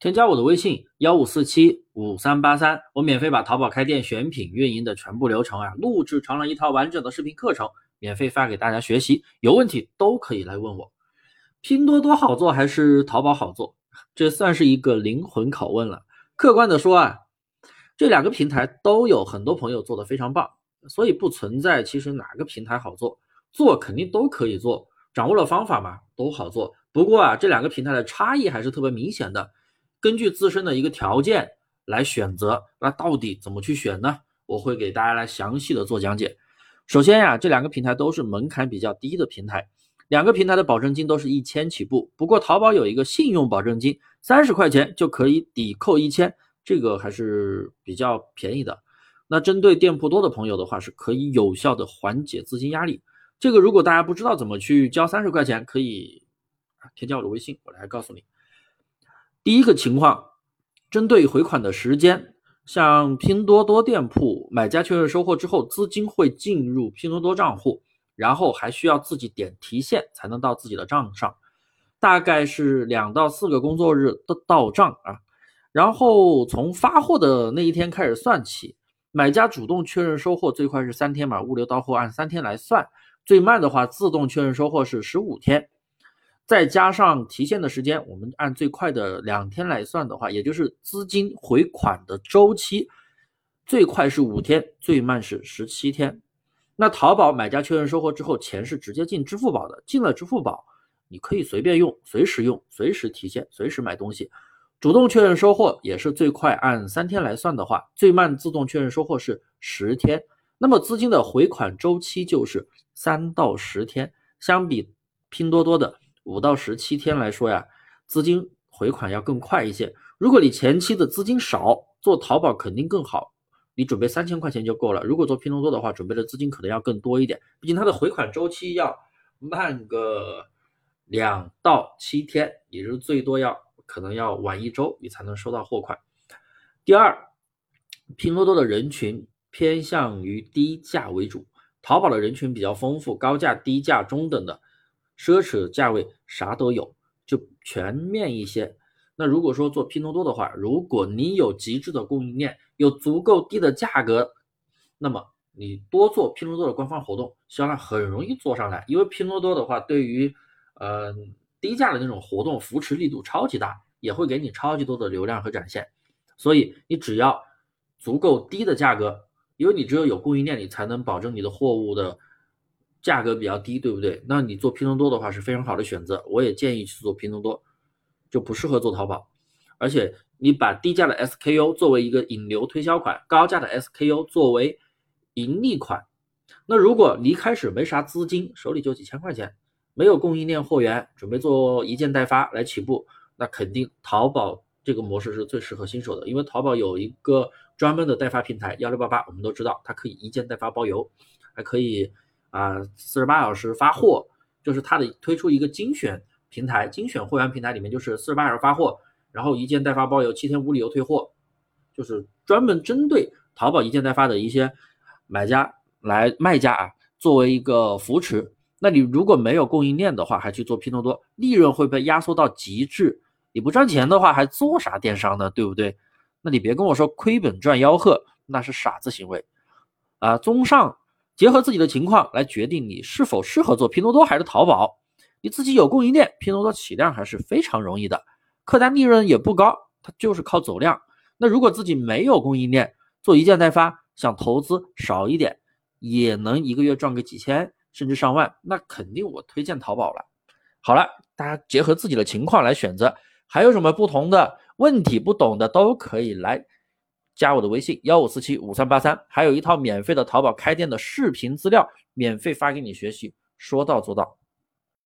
添加我的微信幺五四七五三八三，我免费把淘宝开店选品运营的全部流程啊，录制成了一套完整的视频课程，免费发给大家学习。有问题都可以来问我。拼多多好做还是淘宝好做？这算是一个灵魂拷问了。客观的说啊，这两个平台都有很多朋友做的非常棒，所以不存在其实哪个平台好做，做肯定都可以做，掌握了方法嘛，都好做。不过啊，这两个平台的差异还是特别明显的。根据自身的一个条件来选择，那到底怎么去选呢？我会给大家来详细的做讲解。首先呀，这两个平台都是门槛比较低的平台，两个平台的保证金都是一千起步。不过淘宝有一个信用保证金，三十块钱就可以抵扣一千，这个还是比较便宜的。那针对店铺多的朋友的话，是可以有效的缓解资金压力。这个如果大家不知道怎么去交三十块钱，可以添加我的微信，我来告诉你。第一个情况，针对回款的时间，像拼多多店铺，买家确认收货之后，资金会进入拼多多账户，然后还需要自己点提现才能到自己的账上，大概是两到四个工作日的到账啊。然后从发货的那一天开始算起，买家主动确认收货最快是三天嘛，物流到货按三天来算，最慢的话自动确认收货是十五天。再加上提现的时间，我们按最快的两天来算的话，也就是资金回款的周期，最快是五天，最慢是十七天。那淘宝买家确认收货之后，钱是直接进支付宝的，进了支付宝，你可以随便用，随时用，随时提现，随时买东西。主动确认收货也是最快，按三天来算的话，最慢自动确认收货是十天。那么资金的回款周期就是三到十天，相比拼多多的。五到十七天来说呀，资金回款要更快一些。如果你前期的资金少，做淘宝肯定更好，你准备三千块钱就够了。如果做拼多多的话，准备的资金可能要更多一点，毕竟它的回款周期要慢个两到七天，也就是最多要可能要晚一周，你才能收到货款。第二，拼多多的人群偏向于低价为主，淘宝的人群比较丰富，高价、低价、中等的。奢侈价位啥都有，就全面一些。那如果说做拼多多的话，如果你有极致的供应链，有足够低的价格，那么你多做拼多多的官方活动，销量很容易做上来。因为拼多多的话，对于呃低价的那种活动扶持力度超级大，也会给你超级多的流量和展现。所以你只要足够低的价格，因为你只有有供应链，你才能保证你的货物的。价格比较低，对不对？那你做拼多多的话是非常好的选择，我也建议去做拼多多，就不适合做淘宝。而且你把低价的 SKU 作为一个引流推销款，高价的 SKU 作为盈利款。那如果你一开始没啥资金，手里就几千块钱，没有供应链货源，准备做一件代发来起步，那肯定淘宝这个模式是最适合新手的，因为淘宝有一个专门的代发平台幺六八八，我们都知道它可以一件代发包邮，还可以。啊，四十八小时发货，就是它的推出一个精选平台，精选会员平台里面就是四十八小时发货，然后一件代发包邮，七天无理由退货，就是专门针对淘宝一件代发的一些买家来卖家啊，作为一个扶持。那你如果没有供应链的话，还去做拼多多，利润会被压缩到极致。你不赚钱的话，还做啥电商呢？对不对？那你别跟我说亏本赚吆喝，那是傻子行为啊！综上。结合自己的情况来决定你是否适合做拼多多还是淘宝。你自己有供应链，拼多多起量还是非常容易的，客单利润也不高，它就是靠走量。那如果自己没有供应链，做一件代发，想投资少一点，也能一个月赚个几千甚至上万，那肯定我推荐淘宝了。好了，大家结合自己的情况来选择，还有什么不同的问题不懂的都可以来。加我的微信幺五四七五三八三，还有一套免费的淘宝开店的视频资料，免费发给你学习，说到做到。